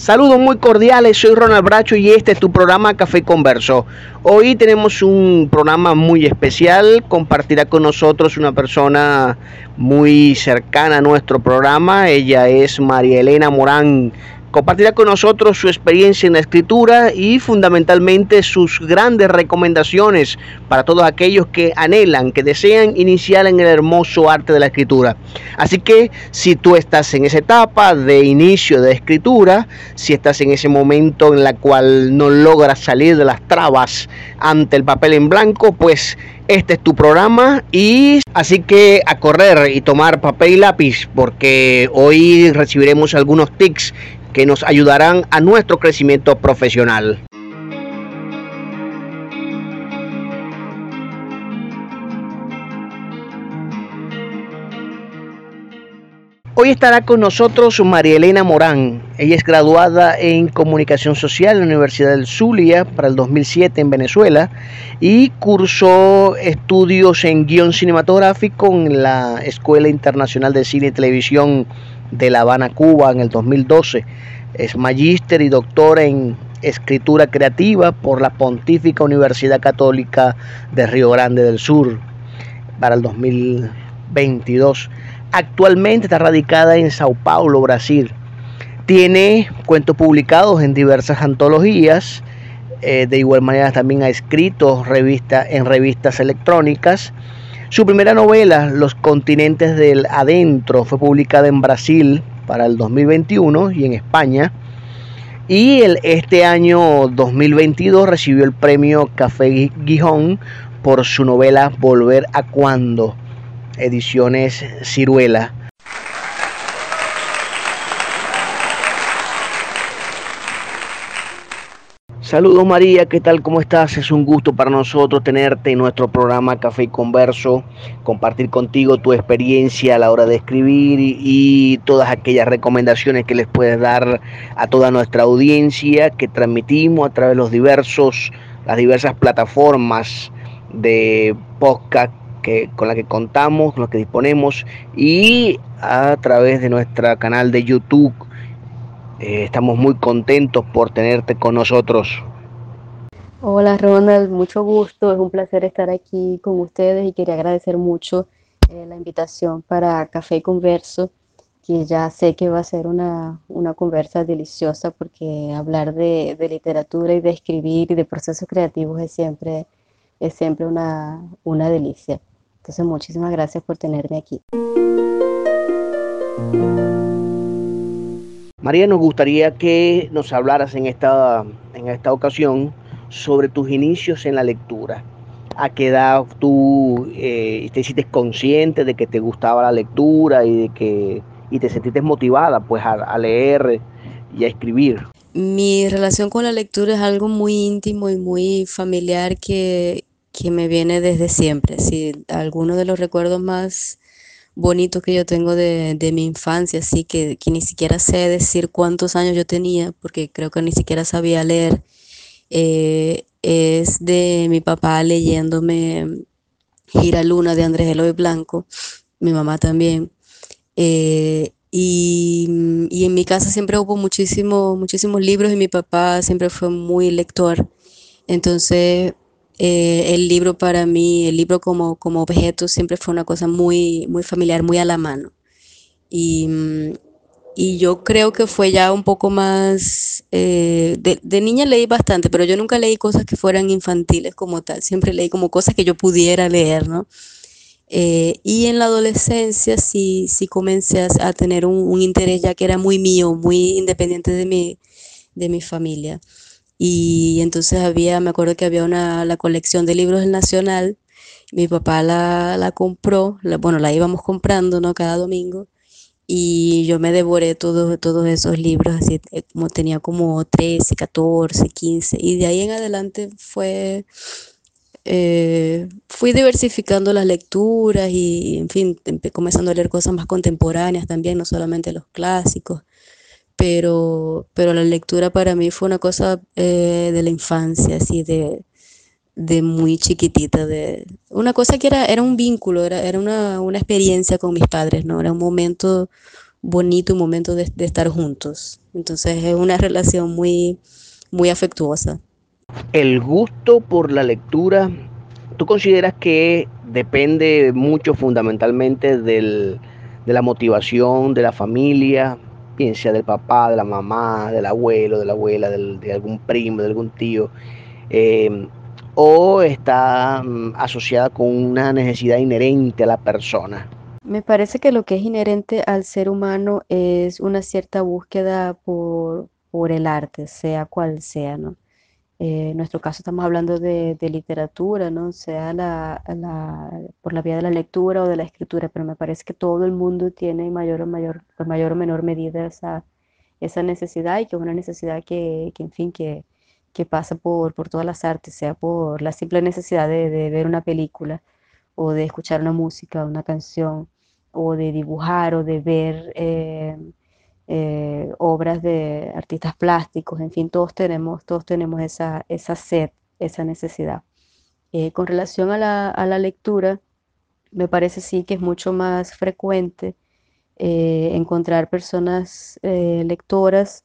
Saludos muy cordiales, soy Ronald Bracho y este es tu programa Café Converso. Hoy tenemos un programa muy especial, compartirá con nosotros una persona muy cercana a nuestro programa, ella es María Elena Morán, Compartirá con nosotros su experiencia en la escritura y fundamentalmente sus grandes recomendaciones para todos aquellos que anhelan, que desean iniciar en el hermoso arte de la escritura. Así que si tú estás en esa etapa de inicio de escritura, si estás en ese momento en la cual no logras salir de las trabas ante el papel en blanco, pues este es tu programa y así que a correr y tomar papel y lápiz porque hoy recibiremos algunos tics que nos ayudarán a nuestro crecimiento profesional. Hoy estará con nosotros María Elena Morán. Ella es graduada en Comunicación Social en la Universidad del Zulia para el 2007 en Venezuela y cursó estudios en guion cinematográfico en la Escuela Internacional de Cine y Televisión de La Habana, Cuba, en el 2012. Es magíster y doctor en escritura creativa por la Pontífica Universidad Católica de Río Grande del Sur para el 2022. Actualmente está radicada en Sao Paulo, Brasil. Tiene cuentos publicados en diversas antologías. Eh, de igual manera también ha escrito revista, en revistas electrónicas su primera novela, Los continentes del adentro, fue publicada en Brasil para el 2021 y en España. Y el, este año 2022 recibió el premio Café Gijón por su novela Volver a Cuando, ediciones Ciruela. Saludos María, ¿qué tal? ¿Cómo estás? Es un gusto para nosotros tenerte en nuestro programa Café y Converso, compartir contigo tu experiencia a la hora de escribir y, todas aquellas recomendaciones que les puedes dar a toda nuestra audiencia que transmitimos a través de los diversos, las diversas plataformas de podcast que, con las que contamos, con las que disponemos y a través de nuestro canal de YouTube eh, estamos muy contentos por tenerte con nosotros. Hola Ronald, mucho gusto, es un placer estar aquí con ustedes y quería agradecer mucho eh, la invitación para Café Converso, que ya sé que va a ser una, una conversa deliciosa porque hablar de, de, literatura y de escribir y de procesos creativos es siempre, es siempre una, una delicia. Entonces muchísimas gracias por tenerme aquí. María, nos gustaría que nos hablaras en esta, en esta ocasión sobre tus inicios en la lectura. ¿A qué edad tú eh, te hiciste consciente de que te gustaba la lectura y de que y te sentiste motivada pues a, leer y a escribir? Mi relación con la lectura es algo muy íntimo y muy familiar que, que me viene desde siempre. Si algunos de los recuerdos más bonito que yo tengo de, mi infancia, así que, ni siquiera sé decir cuántos años yo tenía, porque creo que ni siquiera sabía leer, eh, es de mi papá leyéndome Gira Luna de Andrés Eloy Blanco, mi mamá también. Eh, y, y, en mi casa siempre hubo muchísimo, muchísimos libros y mi papá siempre fue muy lector. Entonces eh, el libro para mí, el libro como, como objeto siempre fue una cosa muy, muy familiar, muy a la mano. Y, mm, y yo creo que fue ya un poco más, eh, de, niña leí bastante, pero yo nunca leí cosas que fueran infantiles como tal, siempre leí como cosas que yo pudiera leer, ¿no? Eh, y en la adolescencia sí, sí comencé a, tener un, interés ya que era muy mío, muy independiente de mi, de mi familia. Y entonces había, me acuerdo que había una, la colección de libros del Nacional, mi papá la, la compró, bueno, la íbamos comprando, ¿no? Cada domingo, y yo me devoré todos, todos esos libros, así eh, como tenía como 13, 14, 15, y de ahí en adelante fue, eh, fui diversificando las lecturas y, en fin, comenzando a leer cosas más contemporáneas también, no solamente los clásicos pero, pero la lectura para mí fue una cosa eh, de la infancia, así de, de muy chiquitita, de una cosa que era, era un vínculo, era, era una, una, experiencia con mis padres, ¿no? Era un momento bonito momento de, de estar juntos. Entonces es una relación muy, muy afectuosa. El gusto por la lectura, ¿tú consideras que depende mucho fundamentalmente del, de la motivación de la familia, bien sea del papá, de la mamá, del abuelo, de la abuela, de algún primo, de algún tío? Eh, o está mm, asociada con una necesidad inherente a la persona? Me parece que lo que es inherente al ser humano es una cierta búsqueda por, por el arte, sea cual sea, ¿no? Eh, en nuestro caso estamos hablando de, literatura, ¿no? Sea la, por la vía de la lectura o de la escritura, pero me parece que todo el mundo tiene mayor o, mayor, mayor o menor medida esa, esa necesidad y que es una necesidad que, que en fin, que, que pasa por, por, todas las artes, sea por la simple necesidad de, de, ver una película o de escuchar una música, una canción, o de dibujar o de ver eh, eh, obras de artistas plásticos, en fin, todos tenemos, todos tenemos esa, esa sed, esa necesidad. Eh, con relación a la, a la, lectura, me parece sí que es mucho más frecuente encontrar personas lectoras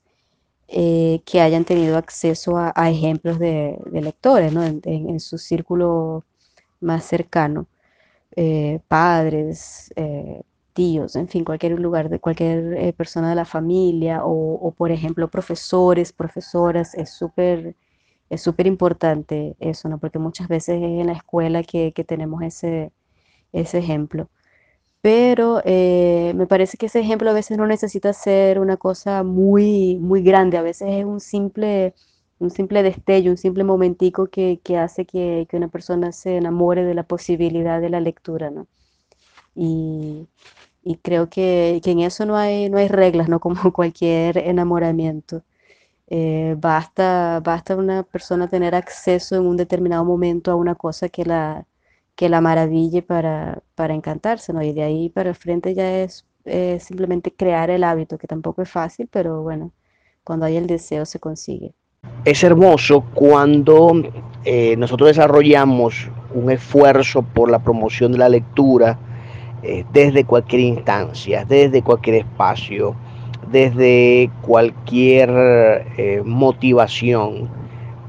eh, que hayan tenido acceso a, ejemplos de, lectores ¿no? en, su círculo más cercano, eh, padres, eh, tíos, en fin, cualquier lugar, de cualquier persona de la familia o, por ejemplo, profesores, profesoras, es súper es súper importante eso, ¿no? Porque muchas veces es en la escuela que, que tenemos ese, ese ejemplo pero eh, me parece que ese ejemplo a veces no necesita ser una cosa muy, muy grande, a veces es un simple, un simple destello, un simple momentico que, que hace que, que, una persona se enamore de la posibilidad de la lectura, ¿no? Y, creo que, que, en eso no hay, no hay reglas, ¿no? Como cualquier enamoramiento. Eh, basta, basta una persona tener acceso en un determinado momento a una cosa que la, que la maraville para, para encantarse, ¿no? Y de ahí para el frente ya es simplemente crear el hábito, que tampoco es fácil, pero bueno, cuando hay el deseo se consigue. Es hermoso cuando eh, nosotros desarrollamos un esfuerzo por la promoción de la lectura eh, desde cualquier instancia, desde cualquier espacio, desde cualquier eh, motivación,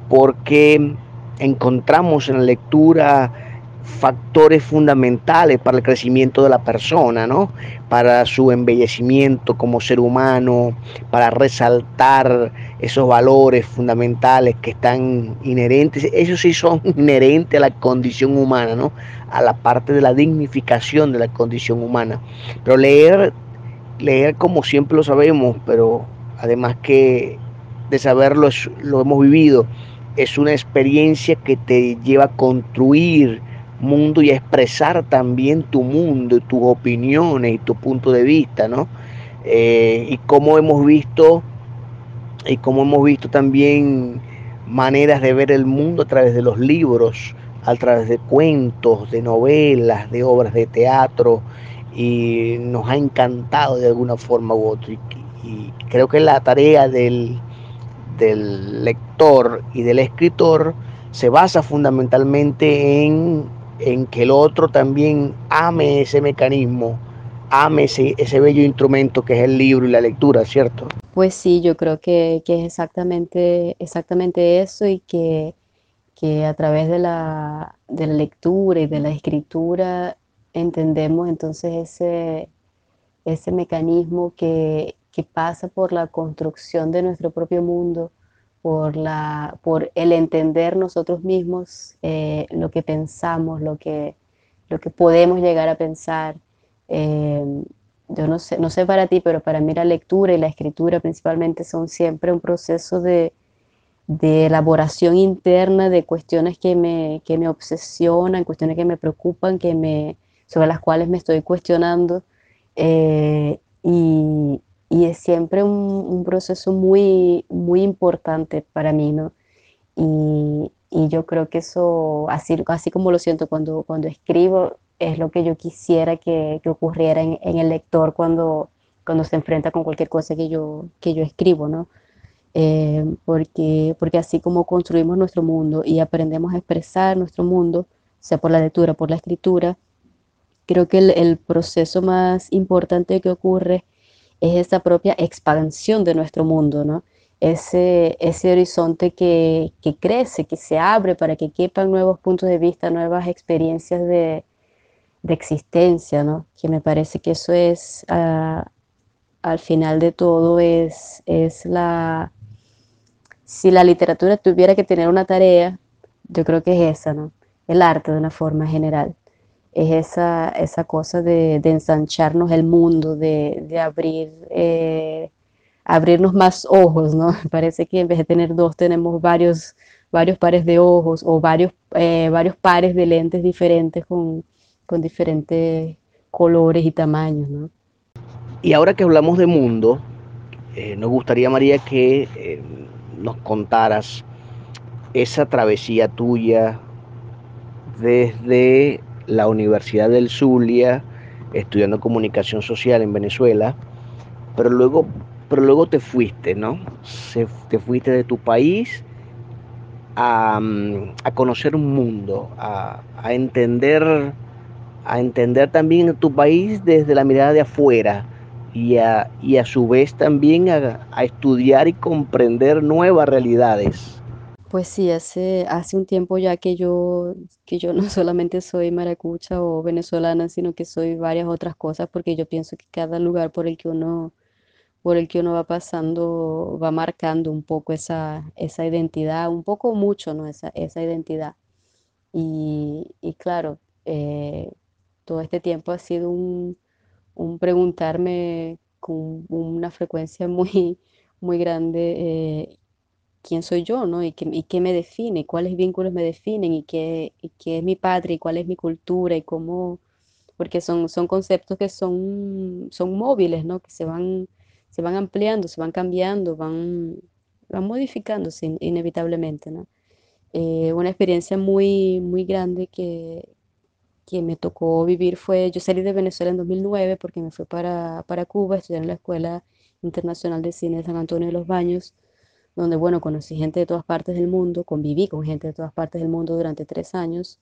porque encontramos en la lectura factores fundamentales para el crecimiento de la persona, ¿no? Para su embellecimiento como ser humano, para resaltar esos valores fundamentales que están inherentes, esos sí son inherentes a la condición humana, ¿no? A la parte de la dignificación de la condición humana. Pero leer, leer como siempre lo sabemos, pero además que de saberlo lo hemos vivido, es una experiencia que te lleva a construir mundo y expresar también tu mundo, tus opiniones y tu punto de vista, ¿no? Eh, y cómo hemos visto y cómo hemos visto también maneras de ver el mundo a través de los libros, a través de cuentos, de novelas, de obras de teatro y nos ha encantado de alguna forma u otra y, y creo que la tarea del, del lector y del escritor se basa fundamentalmente en en que el otro también ame ese mecanismo, ame ese, ese bello instrumento que es el libro y la lectura, ¿cierto? Pues sí, yo creo que, que es exactamente, exactamente eso y que, que a través de la, de la lectura y de la escritura entendemos entonces ese, ese mecanismo que, que pasa por la construcción de nuestro propio mundo por, la, por el entender nosotros mismos eh, lo que pensamos, lo que, lo que podemos llegar a pensar. Eh, yo no sé, no sé para ti, pero para mí la lectura y la escritura principalmente son siempre un proceso de, de elaboración interna de cuestiones que me, que me obsesionan, cuestiones que me preocupan, que me, sobre las cuales me estoy cuestionando. Eh, y, y es siempre un, proceso muy, muy importante para mí, ¿no? Y, y, yo creo que eso, así, así como lo siento cuando, cuando escribo, es lo que yo quisiera que, que ocurriera en, en, el lector cuando, cuando se enfrenta con cualquier cosa que yo, que yo escribo, ¿no? Eh, porque, porque así como construimos nuestro mundo y aprendemos a expresar nuestro mundo, sea por la lectura, por la escritura, creo que el, el proceso más importante que ocurre es esa propia expansión de nuestro mundo, ¿no? Ese, ese horizonte que, que crece, que se abre para que quepan nuevos puntos de vista, nuevas experiencias de, de existencia, ¿no? Que me parece que eso es, ah, al final de todo, es, es la... Si la literatura tuviera que tener una tarea, yo creo que es esa, ¿no? El arte de una forma general. Es esa, esa cosa de, ensancharnos el mundo, de, de abrir, eh, abrirnos más ojos, ¿no? Parece que en vez de tener dos, tenemos varios, varios pares de ojos o varios, eh, varios pares de lentes diferentes con, con diferentes colores y tamaños, ¿no? Y ahora que hablamos de mundo, eh, nos gustaría, María, que nos contaras esa travesía tuya desde la Universidad del Zulia, estudiando comunicación social en Venezuela, pero luego, pero luego te fuiste, ¿no? te fuiste de tu país a, a conocer un mundo, a, a entender a entender también tu país desde la mirada de afuera y a, y a su vez también a, estudiar y comprender nuevas realidades. Pues sí, hace, hace un tiempo ya que yo, que yo no solamente soy maracucha o venezolana, sino que soy varias otras cosas, porque yo pienso que cada lugar por el que uno, por el que uno va pasando va marcando un poco esa, esa identidad, un poco mucho, ¿no? Esa, esa identidad. Y, y claro, eh, todo este tiempo ha sido un, preguntarme con una frecuencia muy, muy grande eh, quién soy yo, ¿no? Y y qué me define, cuáles vínculos me definen y qué, qué es mi patria y cuál es mi cultura y cómo, porque son, son conceptos que son, son móviles, ¿no? Que se van, se van ampliando, se van cambiando, van, van modificándose inevitablemente, ¿no? Eh, una experiencia muy, muy grande que, que me tocó vivir fue, yo salí de Venezuela en 2009 porque me fui para, para Cuba a estudiar en la Escuela Internacional de Cine de San Antonio de los Baños, donde, bueno, conocí gente de todas partes del mundo, conviví con gente de todas partes del mundo durante tres años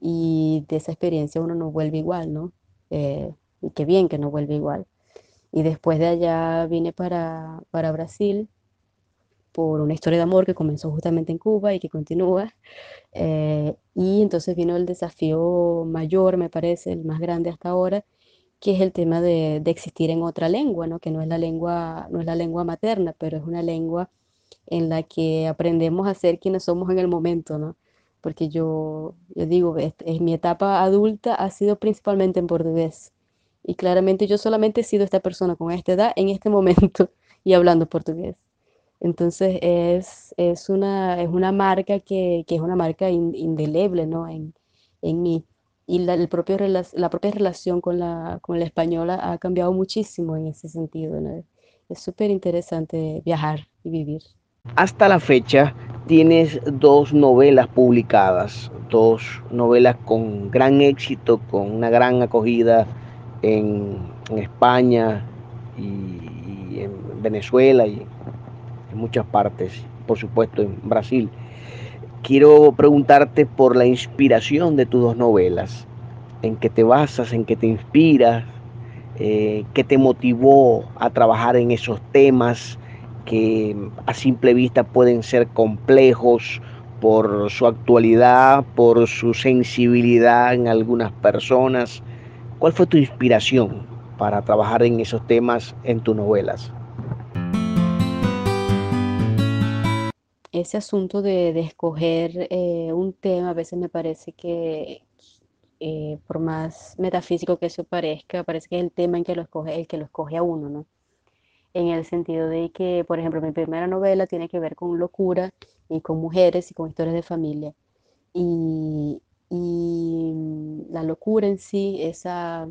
y de esa experiencia uno no vuelve igual, ¿no? Eh, y qué bien que no vuelve igual. Y después de allá vine para, para Brasil por una historia de amor que comenzó justamente en Cuba y que continúa. Eh, y entonces vino el desafío mayor, me parece, el más grande hasta ahora, que es el tema de, de, existir en otra lengua, ¿no? que no es, la lengua, no es la lengua materna, pero es una lengua en la que aprendemos a ser quienes somos en el momento, ¿no? Porque yo, yo digo, es, es, mi etapa adulta ha sido principalmente en portugués. Y claramente yo solamente he sido esta persona con esta edad en este momento y hablando portugués. Entonces es, es, una, es una marca que, que es una marca indeleble ¿no? en, en mí. Y la, el propio, la propia relación con la, con la española ha cambiado muchísimo en ese sentido. ¿no? Es súper interesante viajar y vivir. Hasta la fecha tienes dos novelas publicadas, dos novelas con gran éxito, con una gran acogida en, en España y, en Venezuela y muchas partes, por supuesto en Brasil. Quiero preguntarte por la inspiración de tus dos novelas, en qué te basas, en qué te inspiras, eh, qué te motivó a trabajar en esos temas que a simple vista pueden ser complejos por su actualidad, por su sensibilidad en algunas personas. ¿Cuál fue tu inspiración para trabajar en esos temas en tus novelas? ese asunto de, de escoger eh, un tema, a veces me parece que, eh, por más metafísico que eso parezca, parece que es el tema en que lo escoge, el que lo escoge a uno, ¿no? En el sentido de que, por ejemplo, mi primera novela tiene que ver con locura y con mujeres y con historias de familia. Y, y la locura en sí, esa,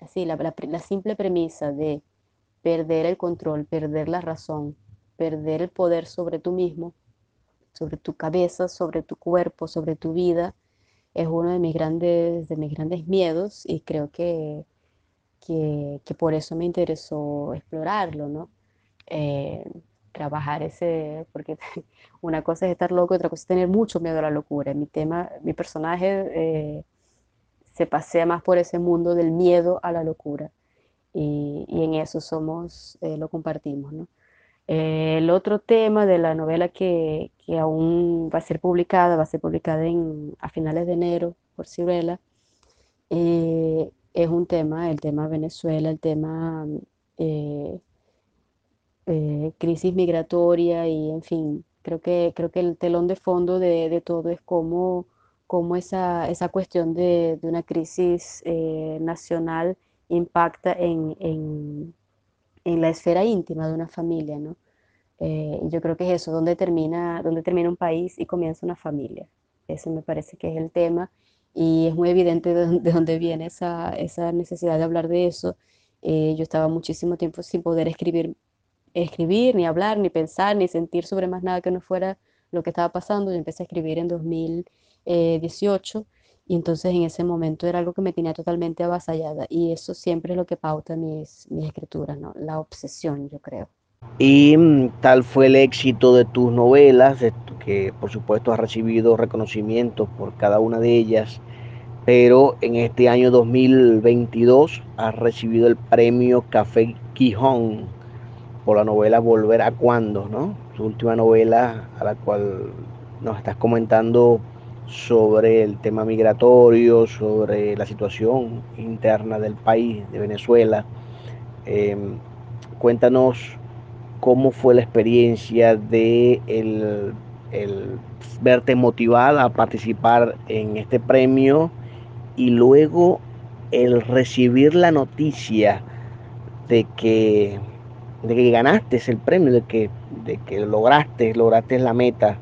así, la, la, la simple premisa de perder el control, perder la razón, perder el poder sobre tú mismo, sobre tu cabeza, sobre tu cuerpo, sobre tu vida, es uno de mis grandes, de mis grandes miedos y creo que, que, que por eso me interesó explorarlo, ¿no? Eh, trabajar ese, porque una cosa es estar loco y otra cosa es tener mucho miedo a la locura. Mi tema, mi personaje eh, se pasea más por ese mundo del miedo a la locura. y, en eso somos, eh, lo compartimos. ¿no? Eh, el otro tema de la novela que, que, aún va a ser publicada, va a ser publicada en, a finales de enero por Ciruela, eh, es un tema, el tema Venezuela, el tema crisis migratoria y en fin, creo que, creo que el telón de fondo de, de todo es cómo, cómo esa, esa, cuestión de, de una crisis nacional impacta en, en, en, la esfera íntima de una familia, ¿no? Eh, yo creo que es eso, donde termina, donde termina un país y comienza una familia. Ese me parece que es el tema y es muy evidente de, dónde viene esa, esa, necesidad de hablar de eso. Eh, yo estaba muchísimo tiempo sin poder escribir, escribir, ni hablar, ni pensar, ni sentir sobre más nada que no fuera lo que estaba pasando. Yo empecé a escribir en 2018 y entonces en ese momento era algo que me tenía totalmente avasallada y eso siempre es lo que pauta mis, mis escrituras, ¿no? La obsesión, yo creo. Y mm, tal fue el éxito de tus novelas, que por supuesto has recibido reconocimientos por cada una de ellas, pero en este año 2022 has recibido el premio Café Quijón por la novela Volver a Cuando, ¿no? Su última novela a la cual nos estás comentando sobre el tema migratorio, sobre la situación interna del país, de Venezuela. Em, cuéntanos cómo fue la experiencia de el, verte motivada a participar en este premio y luego el recibir la noticia de que, de que ganaste el premio, de que, de que lograste, lograste la meta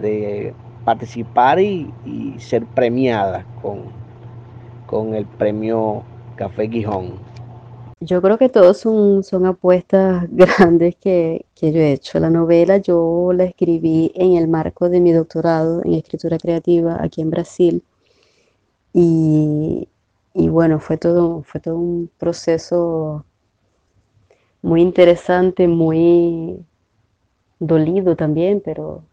de participar y, ser premiada con, con el premio Café Gijón? Yo creo que todos son, son apuestas grandes que, yo he hecho. La novela yo la escribí en el marco de mi doctorado en escritura creativa aquí en Brasil. Y, y bueno, fue todo, fue todo un proceso muy interesante, muy dolido también, pero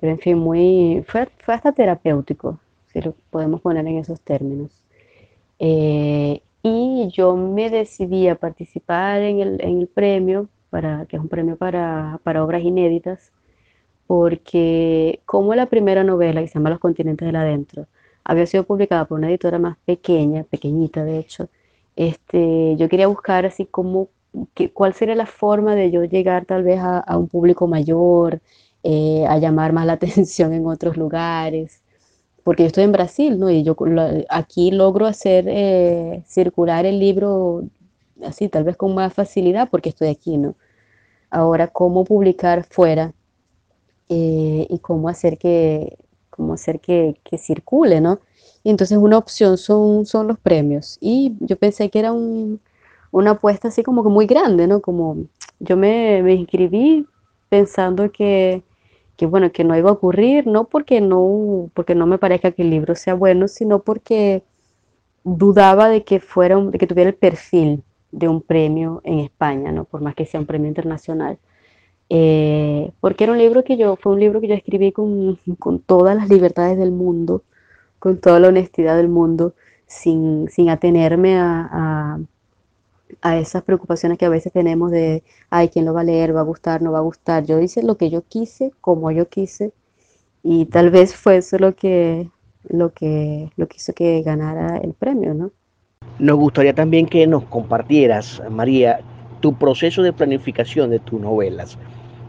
pero en fin, muy, fue, fue hasta terapéutico, si lo podemos poner en esos términos. Eh, y yo me decidí a participar en el, en el, premio, para, que es un premio para, para obras inéditas, porque como la primera novela, que se llama Los continentes del adentro, había sido publicada por una editora más pequeña, pequeñita de hecho, este, yo quería buscar así como cuál sería la forma de yo llegar tal vez a, a un público mayor, eh, a llamar más la atención en otros lugares, porque yo estoy en Brasil, ¿no? Y yo aquí logro hacer eh, circular el libro así, tal vez con más facilidad, porque estoy aquí, ¿no? Ahora, ¿cómo publicar fuera eh, y cómo hacer que, cómo hacer que, que, circule, ¿no? Y entonces una opción son, son los premios. Y yo pensé que era un, una apuesta así como que muy grande, ¿no? Como yo me, me inscribí pensando que, que bueno, que no iba a ocurrir, no porque no, porque no me parezca que el libro sea bueno, sino porque dudaba de que fuera, de que tuviera el perfil de un premio en España, ¿no? Por más que sea un premio internacional. Eh, porque era un libro que yo, fue un libro que yo escribí con, con, todas las libertades del mundo, con toda la honestidad del mundo, sin, sin atenerme a, a esas preocupaciones que a veces tenemos de, ay, ¿quién lo va a leer? ¿Va a gustar? ¿No va a gustar? Yo hice lo que yo quise, como yo quise, y tal vez fue eso lo que, lo que, lo que hizo que ganara el premio, ¿no? Nos gustaría también que nos compartieras, María, tu proceso de planificación de tus novelas.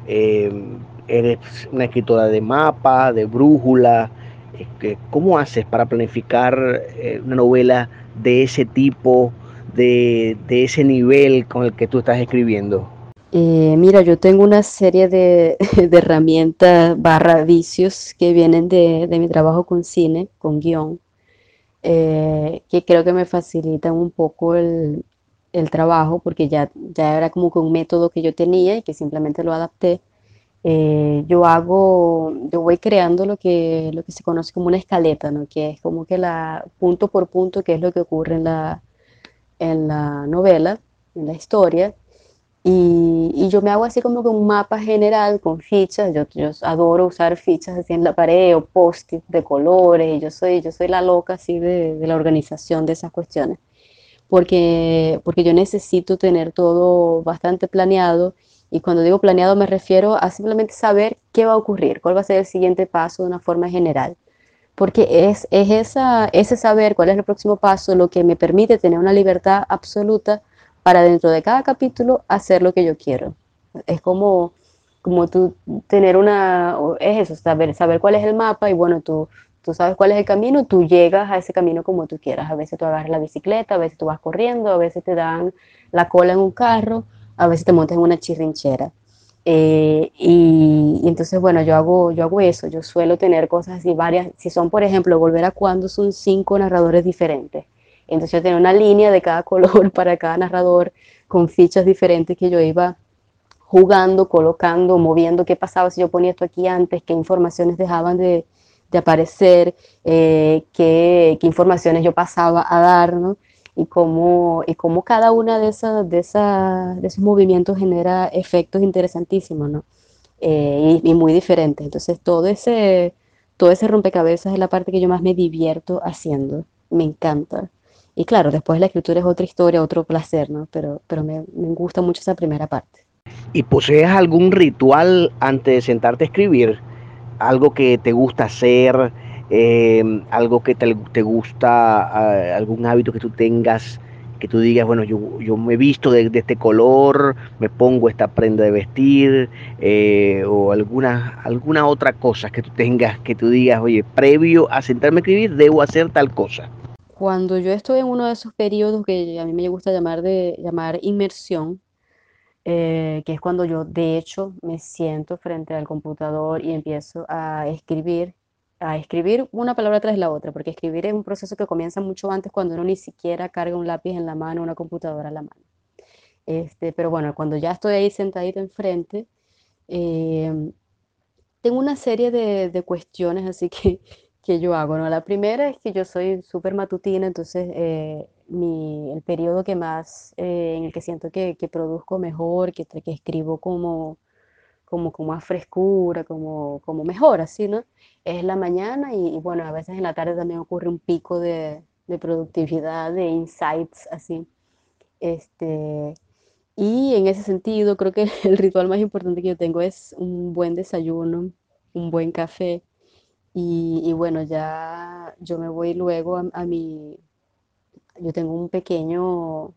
Em, eres una escritora de mapa, de brújula. Este, ¿Cómo haces para planificar eh, una novela de ese tipo? De, ese nivel con el que tú estás escribiendo? Eh, mira, yo tengo una serie de, herramientas barra vicios que vienen de, mi trabajo con cine, con guion, eh, que creo que me facilitan un poco el, trabajo porque ya, ya era como que un método que yo tenía y que simplemente lo adapté. Eh, yo hago, yo voy creando lo que, lo que se conoce como una escaleta, ¿no? que es como que la punto por punto, que es lo que ocurre en la, en la novela, en la historia, y, yo me hago así como que un mapa general con fichas, yo, yo adoro usar fichas así en la pared o post-it de colores, yo soy, yo soy la loca así de, de, la organización de esas cuestiones. porque, porque yo necesito tener todo bastante planeado y cuando digo planeado me refiero a simplemente saber qué va a ocurrir, cuál va a ser el siguiente paso de una forma general. Porque es, es esa, ese saber cuál es el próximo paso lo que me permite tener una libertad absoluta para dentro de cada capítulo hacer lo que yo quiero. Es como, como tú tener una, es eso, saber, saber cuál es el mapa y bueno, tú, tú sabes cuál es el camino, tú llegas a ese camino como tú quieras. A veces tú agarras la bicicleta, a veces tú vas corriendo, a veces te dan la cola en un carro, a veces te montas en una chirrinchera. Eh, y, entonces, bueno, yo hago, yo hago eso, yo suelo tener cosas así varias, si son, por ejemplo, volver a cuando son cinco narradores diferentes. Entonces yo tengo una línea de cada color para cada narrador con fichas diferentes que yo iba jugando, colocando, moviendo, qué pasaba si yo ponía esto aquí antes, qué informaciones dejaban de, de aparecer, eh, qué, qué, informaciones yo pasaba a dar, ¿no? y cómo, y cómo cada una de, esas, de, esas, de esos movimientos genera efectos interesantísimos, ¿no? Eh, y, muy diferentes. Entonces, todo ese, todo ese rompecabezas es la parte que yo más me divierto haciendo. Me encanta. Y claro, después la escritura es otra historia, otro placer, ¿no? Pero, pero me, me gusta mucho esa primera parte. ¿Y posees algún ritual antes de sentarte a escribir? ¿Algo que te gusta hacer? eh, algo que te, te gusta, algún hábito que tú tengas, que tú digas, bueno, yo, yo me he visto de, de, este color, me pongo esta prenda de vestir, eh, o alguna, alguna otra cosa que tú tengas, que tú digas, oye, previo a sentarme a escribir, debo hacer tal cosa. Cuando yo estoy en uno de esos periodos que a mí me gusta llamar de llamar inmersión, eh, que es cuando yo de hecho me siento frente al computador y empiezo a escribir a escribir una palabra tras la otra, porque escribir es un proceso que comienza mucho antes cuando uno ni siquiera carga un lápiz en la mano, una computadora en la mano. Este, pero bueno, cuando ya estoy ahí sentadita enfrente, eh, tengo una serie de, de, cuestiones así que, que yo hago, ¿no? La primera es que yo soy súper matutina, entonces eh, mi, el periodo que más, eh, en el que siento que, que produzco mejor, que, que escribo como como con más frescura, como, como mejor, así, ¿no? Es la mañana y, bueno, a veces en la tarde también ocurre un pico de, de productividad, de insights, así. Este, y en ese sentido, creo que el ritual más importante que yo tengo es un buen desayuno, un buen café. Y, y bueno, ya yo me voy luego a, a, mi, yo tengo un pequeño,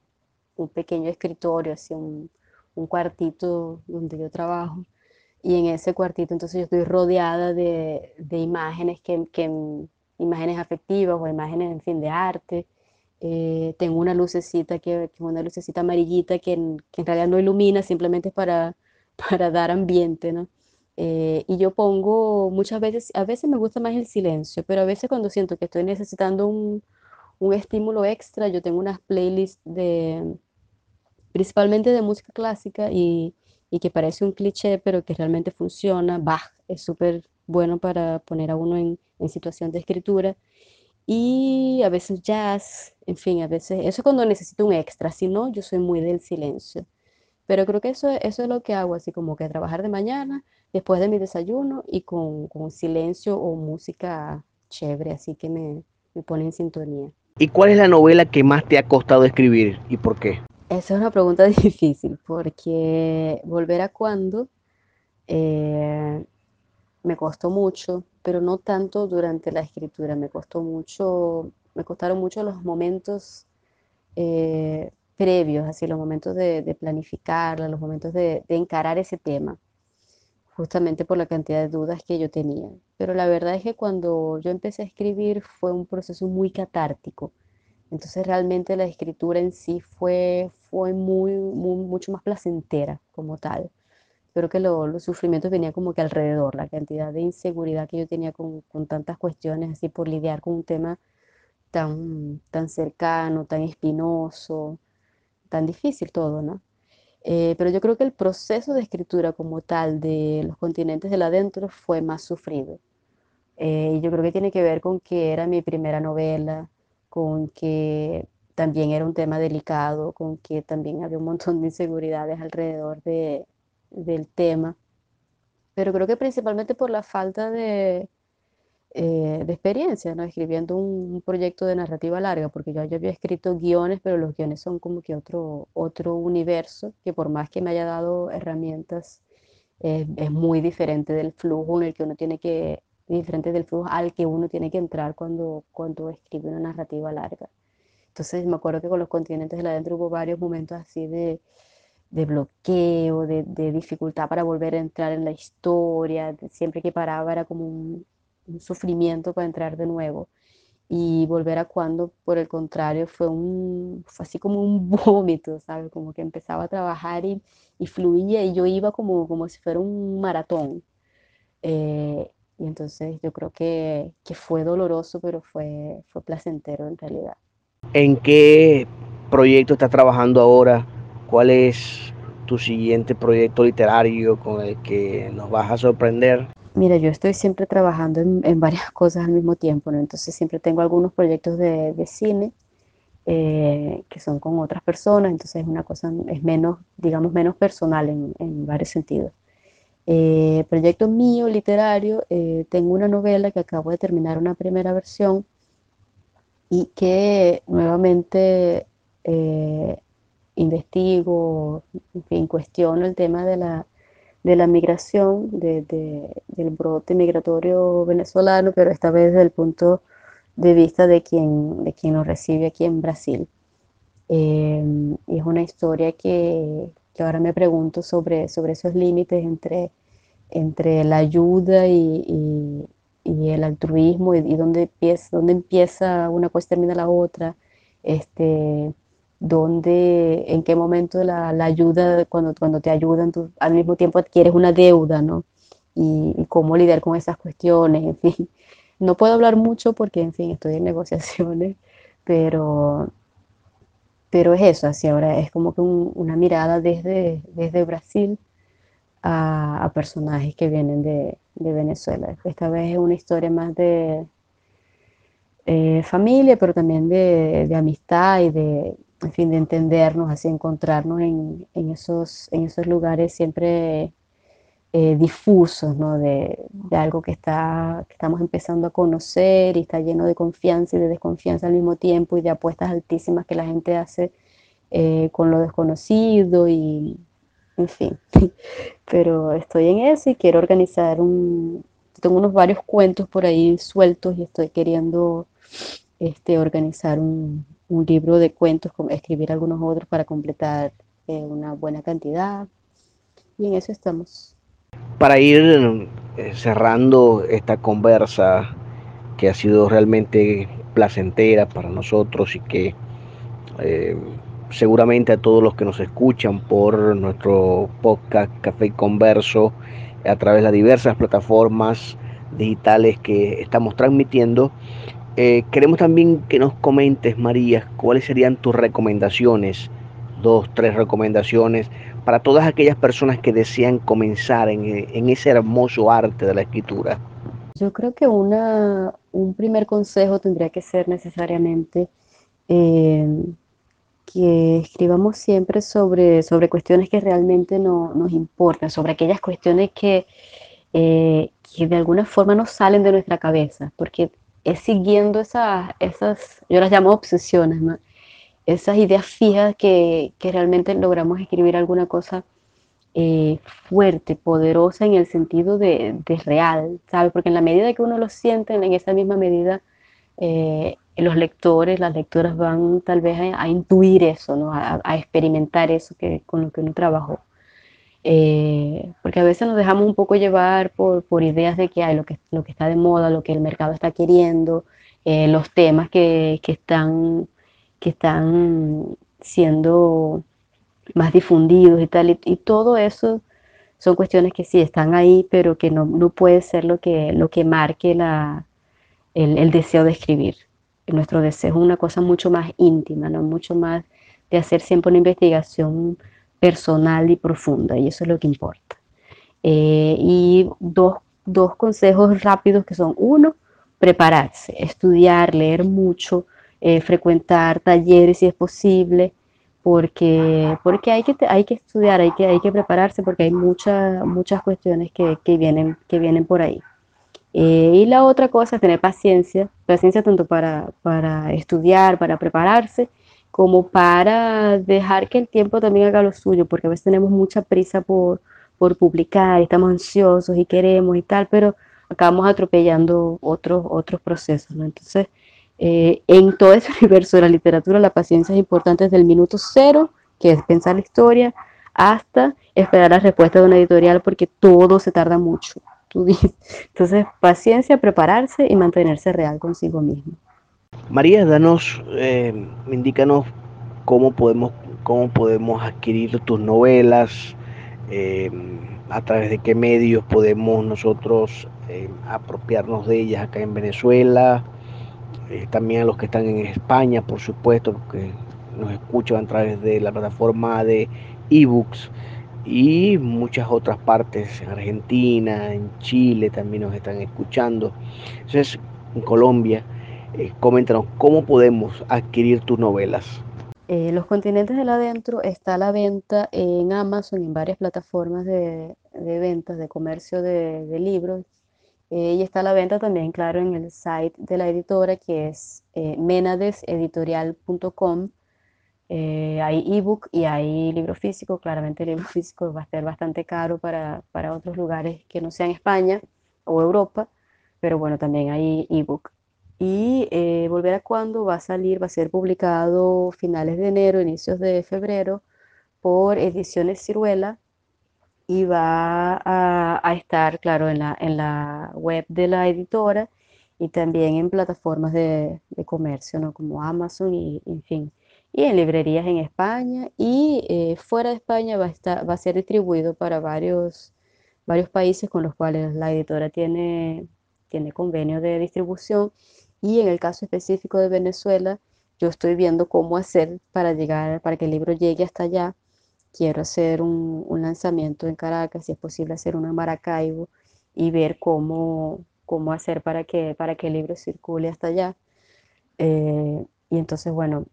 un pequeño escritorio, así un, un cuartito donde yo trabajo y en ese cuartito entonces yo estoy rodeada de, de imágenes, que, que, imágenes afectivas o imágenes, en fin, de arte. Eh, tengo una lucecita, que, que, una lucecita amarillita que en, que en, realidad no ilumina, simplemente es para, para dar ambiente, ¿no? Eh, y yo pongo muchas veces, a veces me gusta más el silencio, pero a veces cuando siento que estoy necesitando un, un estímulo extra, yo tengo unas playlists de, principalmente de música clásica y y que parece un cliché, pero que realmente funciona. Bach es súper bueno para poner a uno en, en, situación de escritura. Y a veces jazz, en fin, a veces, eso es cuando necesito un extra, si no, yo soy muy del silencio. Pero creo que eso, eso es lo que hago, así como que trabajar de mañana, después de mi desayuno y con, con silencio o música chévere, así que me, me pone en sintonía. ¿Y cuál es la novela que más te ha costado escribir y por qué? Esa es una pregunta difícil porque volver a cuando eh, me costó mucho, pero no tanto durante la escritura, me costó mucho, me costaron mucho los momentos eh, previos, así los momentos de, de planificarla, los momentos de, de encarar ese tema, justamente por la cantidad de dudas que yo tenía. Pero la verdad es que cuando yo empecé a escribir fue un proceso muy catártico entonces realmente la escritura en sí fue, fue muy, mucho más placentera como tal. Creo que lo, los sufrimientos venían como que alrededor, la cantidad de inseguridad que yo tenía con, con tantas cuestiones, así por lidiar con un tema tan, tan cercano, tan espinoso, tan difícil todo, ¿no? Eh, pero yo creo que el proceso de escritura como tal de los continentes del adentro fue más sufrido. Eh, yo creo que tiene que ver con que era mi primera novela, con que también era un tema delicado, con que también había un montón de inseguridades alrededor de, del tema. Pero creo que principalmente por la falta de, eh, de experiencia, ¿no? Escribiendo un, proyecto de narrativa larga, porque yo ya había escrito guiones, pero los guiones son como que otro, otro universo, que por más que me haya dado herramientas, es muy diferente del flujo en el que uno tiene que, diferente del flujo al que uno tiene que entrar cuando, cuando escribe una narrativa larga. Entonces me acuerdo que con los continentes de la adentro hubo varios momentos así de, de bloqueo, de, de, dificultad para volver a entrar en la historia. Siempre que paraba era como un, un sufrimiento para entrar de nuevo. Y volver a cuando, por el contrario, fue, un, así como un vómito, ¿sabes? Como que empezaba a trabajar y, y fluía y yo iba como, como si fuera un maratón. Eh, y entonces yo creo que, que, fue doloroso, pero fue, fue placentero en realidad. ¿En qué proyecto estás trabajando ahora? ¿Cuál es tu siguiente proyecto literario con el que nos vas a sorprender? Mira, yo estoy siempre trabajando en, varias cosas al mismo tiempo, ¿no? Entonces siempre tengo algunos proyectos de, cine eh, que son con otras personas, entonces es una cosa, es menos, digamos, menos personal en, varios sentidos. Eh, proyecto mío, literario, eh, tengo una novela que acabo de terminar una primera versión y que nuevamente investigo, en fin, cuestiono el tema de la de la migración, de, del brote migratorio venezolano, pero esta vez desde el punto de vista de quien, de quien nos recibe aquí en Brasil. Y es una historia que, que, ahora me pregunto sobre, sobre esos límites entre, entre la ayuda y, y, el altruismo y, dónde, empieza, dónde empieza una cosa y termina la otra. Este, dónde, en qué momento la, la ayuda, cuando, cuando te ayudan, tú al mismo tiempo adquieres una deuda, ¿no? Y, cómo lidiar con esas cuestiones, en fin. No puedo hablar mucho porque, en fin, estoy en negociaciones, pero, pero es eso, así ahora es como que una mirada desde, desde Brasil a, personajes que vienen de, de, Venezuela. Esta vez es una historia más de eh, familia, pero también de, de amistad y de, en fin, de entendernos, así encontrarnos en, en esos, en esos lugares siempre eh, difusos, ¿no? De, algo que, está, estamos empezando a conocer y está lleno de confianza y de desconfianza al mismo tiempo y de apuestas altísimas que la gente hace eh, con lo desconocido y, en fin. Pero estoy en eso y quiero organizar un... Tengo unos varios cuentos por ahí sueltos y estoy queriendo este, organizar un, un libro de cuentos, escribir algunos otros para completar eh, una buena cantidad. Y en eso estamos. Para ir eh, cerrando esta conversa que ha sido realmente placentera para nosotros y que eh, seguramente a todos los que nos escuchan por nuestro podcast Café Converso a través de las diversas plataformas digitales que estamos transmitiendo, eh, queremos también que nos comentes, María, cuáles serían tus recomendaciones, dos, tres recomendaciones para todas aquellas personas que desean comenzar en, en ese hermoso arte de la escritura. Yo creo que una, un primer consejo tendría que ser necesariamente eh, que escribamos siempre sobre, sobre cuestiones que realmente no, nos importan, sobre aquellas cuestiones que, eh, que de alguna forma nos salen de nuestra cabeza, porque es siguiendo esas, esas, yo las llamo obsesiones, ¿no? Esas ideas fijas que, que realmente logramos escribir alguna cosa eh, fuerte, poderosa en el sentido de, de, real, ¿sabes? Porque en la medida que uno lo siente, en esa misma medida, eh, los lectores, las lectoras van tal vez a, intuir eso, ¿no? A, experimentar eso que, con lo que uno trabajó. Eh, porque a veces nos dejamos un poco llevar por, por ideas de que hay lo que, lo que está de moda, lo que el mercado está queriendo, eh, los temas que, que, están, que están siendo más difundidos y tal, y, todo eso son cuestiones que sí están ahí, pero que no, no puede ser lo que, lo que marque la, el, el, deseo de escribir. Nuestro deseo es una cosa mucho más íntima, ¿no? mucho más de hacer siempre una investigación personal y profunda, y eso es lo que importa. Eh, y dos, dos, consejos rápidos que son, uno, prepararse, estudiar, leer mucho, eh, frecuentar talleres si es posible, porque, porque hay, que, hay que estudiar, hay que, hay que prepararse porque hay muchas muchas cuestiones que, que, vienen, que vienen por ahí. Eh, y la otra cosa es tener paciencia, paciencia tanto para, para estudiar, para prepararse, como para dejar que el tiempo también haga lo suyo, porque a veces tenemos mucha prisa por, por publicar, estamos ansiosos y queremos y tal, pero acabamos atropellando otros, otros procesos. Entonces, eh, en todo ese universo de la literatura, la paciencia es importante desde el minuto cero, que es pensar la historia, hasta esperar la respuesta de una editorial, porque todo se tarda mucho. Entonces, paciencia, prepararse y mantenerse real consigo mismo. María, danos, eh, indícanos cómo podemos, cómo podemos adquirir tus novelas, eh, a través de qué medios podemos nosotros eh, apropiarnos de ellas acá en Venezuela, también a los que están en España, por supuesto, que nos escuchan a través de la plataforma de ebooks y muchas otras partes, en Argentina, en Chile también nos están escuchando. Entonces, en Colombia, eh, coméntanos, ¿cómo podemos adquirir tus novelas? Eh, Los continentes del adentro está a la venta en Amazon en varias plataformas de, de ventas, de comercio de, de libros. Eh, y está a la venta también, claro, en el site de la editora que es menadeseditorial.com eh, hay ebook y hay libro físico. Claramente el libro físico va a ser bastante caro para, para otros lugares que no sean España o Europa, pero bueno, también hay ebook. Y eh, Volver a Cuando va a salir, va a ser publicado finales de enero, inicios de febrero, por Ediciones Ciruela y va a, estar, claro, en la, en la web de la editora y también en plataformas de, de comercio, ¿no? Como Amazon y, en fin y en librerías en España y eh, fuera de España va a, estar, va a ser distribuido para varios, varios países con los cuales la editora tiene, tiene convenio de distribución y en el caso específico de Venezuela yo estoy viendo cómo hacer para llegar, para que el libro llegue hasta allá. Quiero hacer un, un lanzamiento en Caracas, si es posible hacer uno en Maracaibo y ver cómo, cómo hacer para que, para que el libro circule hasta allá. Eh, y entonces, bueno,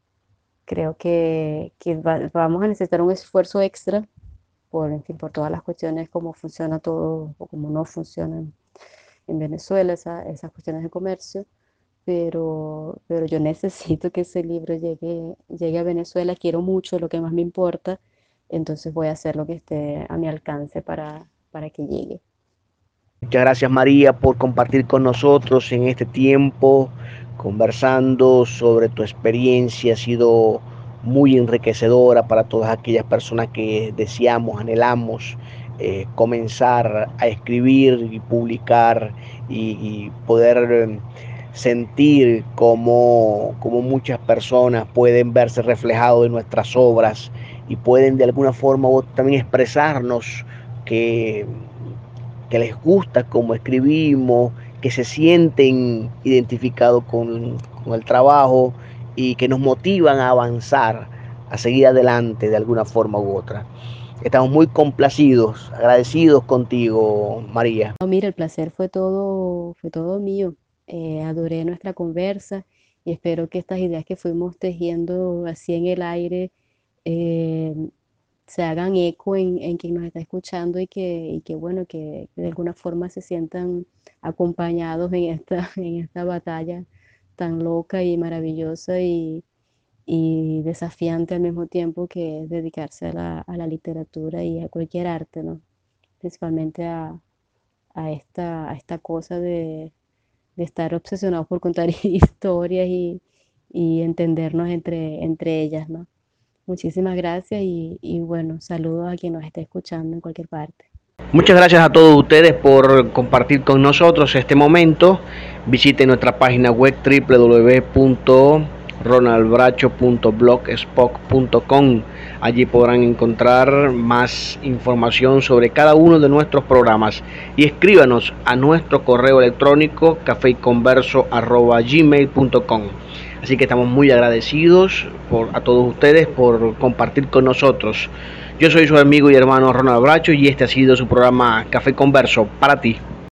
creo que, vamos a necesitar un esfuerzo extra por, en fin, por todas las cuestiones, cómo funciona todo o cómo no funciona en Venezuela, esas cuestiones de comercio, pero, pero yo necesito que ese libro llegue, llegue a Venezuela, quiero mucho, lo que más me importa, entonces voy a hacer lo que esté a mi alcance para, para que llegue. Muchas gracias María por compartir con nosotros en este tiempo conversando sobre tu experiencia. Ha sido muy enriquecedora para todas aquellas personas que deseamos, anhelamos eh, comenzar a escribir y publicar y, poder eh, sentir cómo, muchas personas pueden verse reflejados en nuestras obras y pueden de alguna forma también expresarnos que, que les gusta cómo escribimos que se sienten identificados con, el trabajo y que nos motivan a avanzar, a seguir adelante de alguna forma u otra. Estamos muy complacidos, agradecidos contigo, María. Mira, el placer fue todo, fue todo mío. Eh, adoré nuestra conversa y espero que estas ideas que fuimos tejiendo así en el aire eh, se hagan eco en, quien nos está escuchando y que, que bueno, que, de alguna forma se sientan acompañados en esta, en esta batalla tan loca y maravillosa y, desafiante al mismo tiempo que es dedicarse a la, literatura y a cualquier arte, ¿no? Principalmente a, esta, a esta cosa de, estar obsesionados por contar historias y, y entendernos entre, entre ellas, ¿no? Muchísimas gracias y, bueno, saludos a quien nos esté escuchando en cualquier parte. Muchas gracias a todos ustedes por compartir con nosotros este momento. Visiten nuestra página web www.ronaldbracho.blogspot.com. Allí podrán encontrar más información sobre cada uno de nuestros programas y escríbanos a nuestro correo electrónico cafeconverso.gmail.com. Así que estamos muy agradecidos por, a todos ustedes por compartir con nosotros. Yo soy su amigo y hermano Ronald Bracho y este ha sido su programa Café Converso para ti.